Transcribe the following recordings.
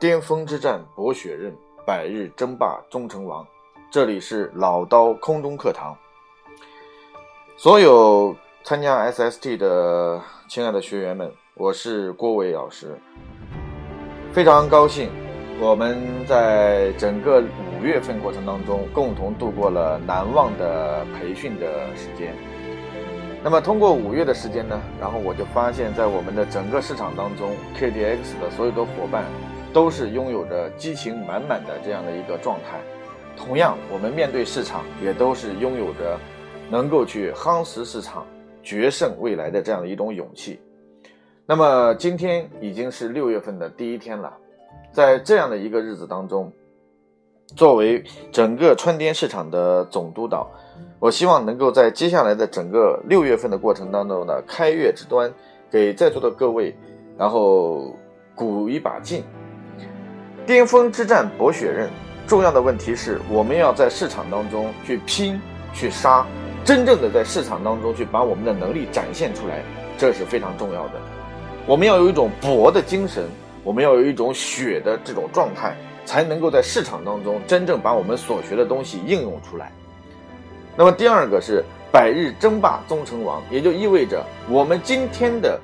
巅峰之战博血刃，百日争霸终成王。这里是老刀空中课堂。所有参加 SST 的亲爱的学员们，我是郭伟老师。非常高兴，我们在整个五月份过程当中，共同度过了难忘的培训的时间。那么通过五月的时间呢，然后我就发现，在我们的整个市场当中，KDX 的所有的伙伴都是拥有着激情满满的这样的一个状态。同样，我们面对市场也都是拥有着能够去夯实市场、决胜未来的这样的一种勇气。那么今天已经是六月份的第一天了，在这样的一个日子当中，作为整个川滇市场的总督导。我希望能够在接下来的整个六月份的过程当中呢，开月之端，给在座的各位，然后鼓一把劲。巅峰之战博血刃，重要的问题是我们要在市场当中去拼去杀，真正的在市场当中去把我们的能力展现出来，这是非常重要的。我们要有一种搏的精神，我们要有一种血的这种状态，才能够在市场当中真正把我们所学的东西应用出来。那么第二个是百日争霸终成王，也就意味着我们今天的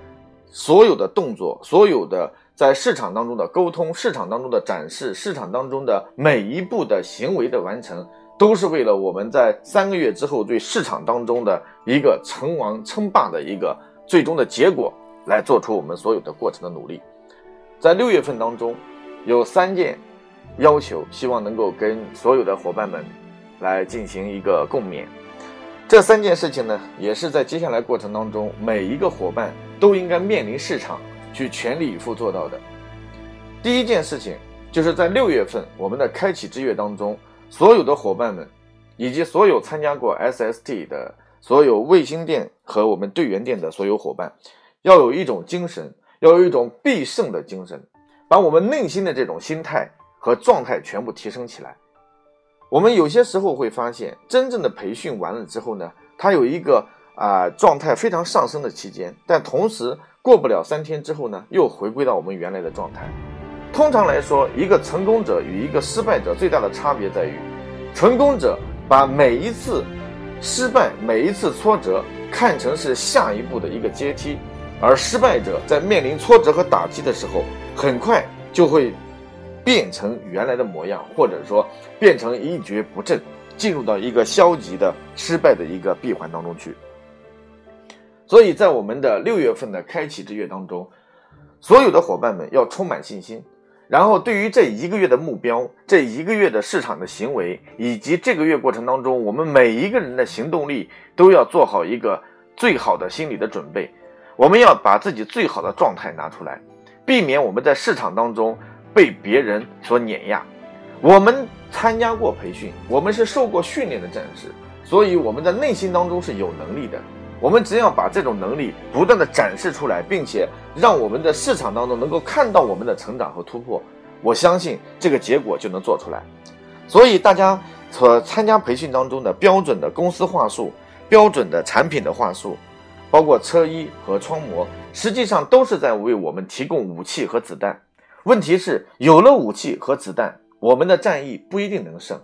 所有的动作，所有的在市场当中的沟通，市场当中的展示，市场当中的每一步的行为的完成，都是为了我们在三个月之后对市场当中的一个称王称霸的一个最终的结果来做出我们所有的过程的努力。在六月份当中，有三件要求，希望能够跟所有的伙伴们。来进行一个共勉，这三件事情呢，也是在接下来过程当中，每一个伙伴都应该面临市场去全力以赴做到的。第一件事情，就是在六月份我们的开启之月当中，所有的伙伴们，以及所有参加过 SST 的所有卫星店和我们队员店的所有伙伴，要有一种精神，要有一种必胜的精神，把我们内心的这种心态和状态全部提升起来。我们有些时候会发现，真正的培训完了之后呢，它有一个啊状态非常上升的期间，但同时过不了三天之后呢，又回归到我们原来的状态。通常来说，一个成功者与一个失败者最大的差别在于，成功者把每一次失败、每一次挫折看成是下一步的一个阶梯，而失败者在面临挫折和打击的时候，很快就会。变成原来的模样，或者说变成一蹶不振，进入到一个消极的失败的一个闭环当中去。所以在我们的六月份的开启之月当中，所有的伙伴们要充满信心，然后对于这一个月的目标、这一个月的市场的行为，以及这个月过程当中我们每一个人的行动力，都要做好一个最好的心理的准备。我们要把自己最好的状态拿出来，避免我们在市场当中。被别人所碾压，我们参加过培训，我们是受过训练的战士，所以我们在内心当中是有能力的。我们只要把这种能力不断的展示出来，并且让我们的市场当中能够看到我们的成长和突破，我相信这个结果就能做出来。所以大家所参加培训当中的标准的公司话术、标准的产品的话术，包括车衣和窗膜，实际上都是在为我们提供武器和子弹。问题是，有了武器和子弹，我们的战役不一定能胜。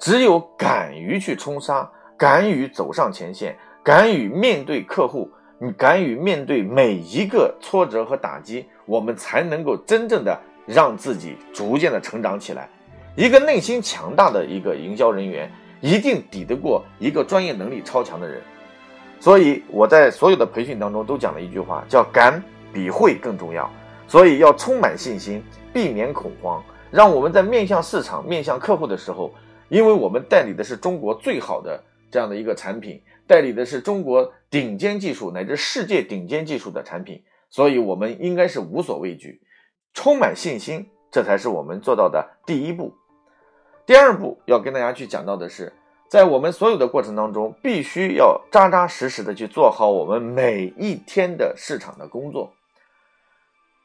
只有敢于去冲杀，敢于走上前线，敢于面对客户，你敢于面对每一个挫折和打击，我们才能够真正的让自己逐渐的成长起来。一个内心强大的一个营销人员，一定抵得过一个专业能力超强的人。所以我在所有的培训当中都讲了一句话，叫“敢比会更重要”。所以要充满信心，避免恐慌，让我们在面向市场、面向客户的时候，因为我们代理的是中国最好的这样的一个产品，代理的是中国顶尖技术乃至世界顶尖技术的产品，所以我们应该是无所畏惧，充满信心，这才是我们做到的第一步。第二步要跟大家去讲到的是，在我们所有的过程当中，必须要扎扎实实的去做好我们每一天的市场的工作。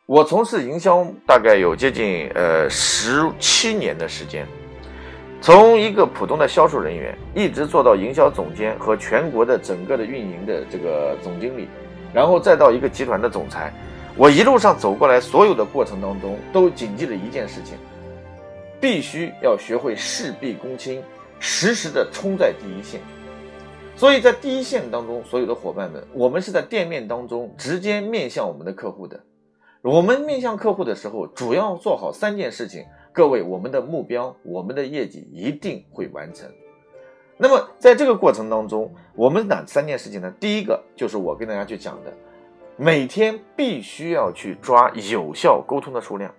我从事营销大概有接近呃十七年的时间，从一个普通的销售人员，一直做到营销总监和全国的整个的运营的这个总经理，然后再到一个集团的总裁。我一路上走过来，所有的过程当中都谨记着一件事情：必须要学会事必躬亲，时时的冲在第一线。所以在第一线当中，所有的伙伴们，我们是在店面当中直接面向我们的客户的。我们面向客户的时候，主要做好三件事情。各位，我们的目标，我们的业绩一定会完成。那么在这个过程当中，我们哪三件事情呢？第一个就是我跟大家去讲的，每天必须要去抓有效沟通的数量。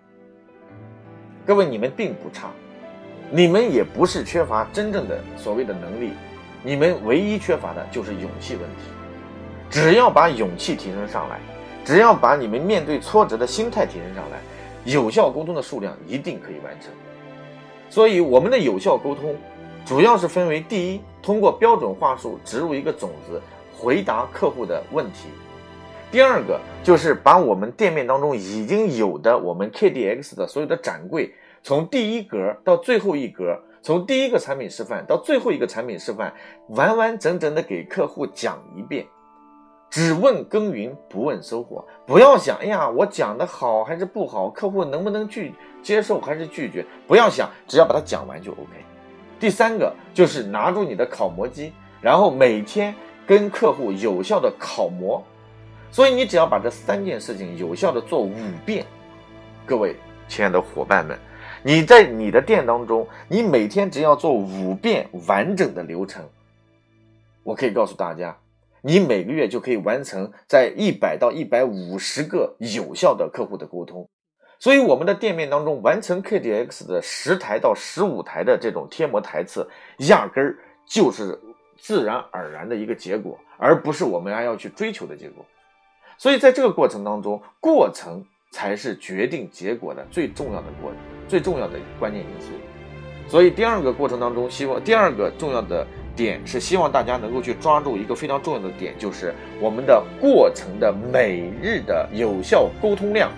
各位，你们并不差，你们也不是缺乏真正的所谓的能力，你们唯一缺乏的就是勇气问题。只要把勇气提升上来。只要把你们面对挫折的心态提升上来，有效沟通的数量一定可以完成。所以，我们的有效沟通主要是分为：第一，通过标准话术植入一个种子，回答客户的问题；第二个，就是把我们店面当中已经有的我们 KDX 的所有的展柜，从第一格到最后一格，从第一个产品示范到最后一个产品示范，完完整整的给客户讲一遍。只问耕耘不问收获，不要想，哎呀，我讲的好还是不好，客户能不能去接受还是拒绝，不要想，只要把它讲完就 OK。第三个就是拿住你的考模机，然后每天跟客户有效的考模。所以你只要把这三件事情有效的做五遍，各位亲爱的伙伴们，你在你的店当中，你每天只要做五遍完整的流程，我可以告诉大家。你每个月就可以完成在一百到一百五十个有效的客户的沟通，所以我们的店面当中完成 KDX 的十台到十五台的这种贴膜台次，压根儿就是自然而然的一个结果，而不是我们还要去追求的结果。所以在这个过程当中，过程才是决定结果的最重要的过最重要的关键因素。所以第二个过程当中，希望第二个重要的。点是希望大家能够去抓住一个非常重要的点，就是我们的过程的每日的有效沟通量、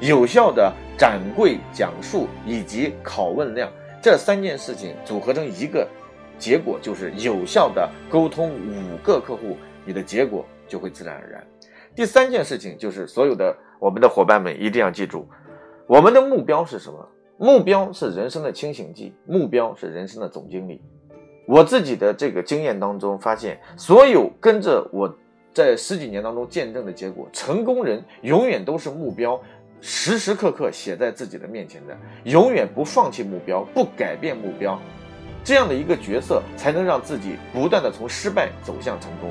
有效的展柜讲述以及拷问量这三件事情组合成一个结果，就是有效的沟通五个客户，你的结果就会自然而然。第三件事情就是所有的我们的伙伴们一定要记住，我们的目标是什么？目标是人生的清醒剂，目标是人生的总经理。我自己的这个经验当中发现，所有跟着我在十几年当中见证的结果，成功人永远都是目标时时刻刻写在自己的面前的，永远不放弃目标，不改变目标，这样的一个角色才能让自己不断的从失败走向成功。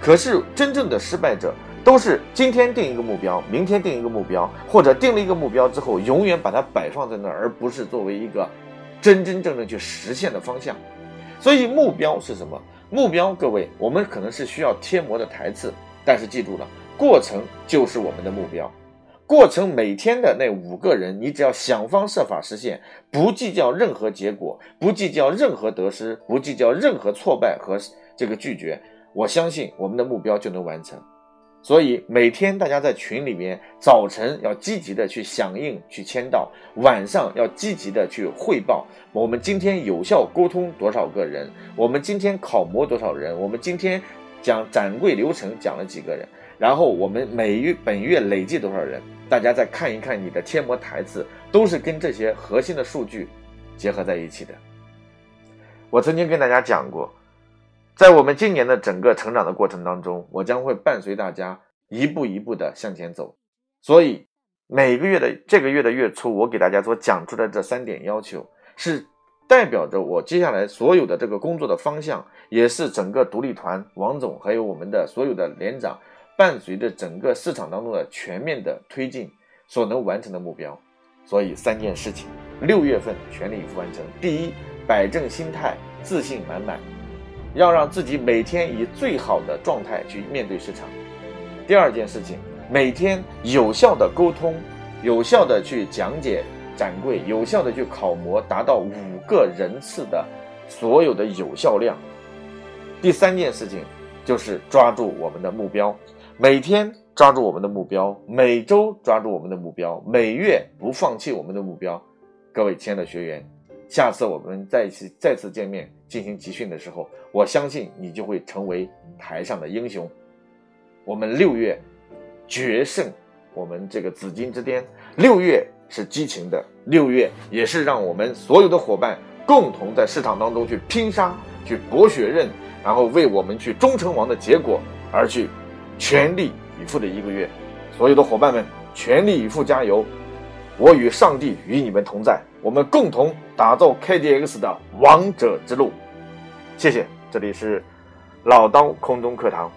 可是真正的失败者都是今天定一个目标，明天定一个目标，或者定了一个目标之后，永远把它摆放在那儿，而不是作为一个真真正正去实现的方向。所以目标是什么？目标，各位，我们可能是需要贴膜的台次，但是记住了，过程就是我们的目标。过程每天的那五个人，你只要想方设法实现，不计较任何结果，不计较任何得失，不计较任何挫败和这个拒绝，我相信我们的目标就能完成。所以每天大家在群里面，早晨要积极的去响应、去签到，晚上要积极的去汇报。我们今天有效沟通多少个人？我们今天考模多少人？我们今天讲展柜流程讲了几个人？然后我们每月本月累计多少人？大家再看一看你的贴膜台词，都是跟这些核心的数据结合在一起的。我曾经跟大家讲过。在我们今年的整个成长的过程当中，我将会伴随大家一步一步的向前走。所以每个月的这个月的月初，我给大家所讲出的这三点要求，是代表着我接下来所有的这个工作的方向，也是整个独立团王总还有我们的所有的连长，伴随着整个市场当中的全面的推进所能完成的目标。所以三件事情，六月份全力以赴完成。第一，摆正心态，自信满满。要让自己每天以最好的状态去面对市场。第二件事情，每天有效的沟通，有效的去讲解展柜，有效的去考模，达到五个人次的所有的有效量。第三件事情就是抓住我们的目标，每天抓住我们的目标，每周抓住我们的目标，每月不放弃我们的目标。各位亲爱的学员。下次我们再一次再次见面进行集训的时候，我相信你就会成为台上的英雄。我们六月决胜我们这个紫金之巅。六月是激情的，六月也是让我们所有的伙伴共同在市场当中去拼杀、去博血刃，然后为我们去忠诚王的结果而去全力以赴的一个月。所有的伙伴们，全力以赴加油！我与上帝与你们同在，我们共同打造 KDX 的王者之路。谢谢，这里是老刀空中课堂。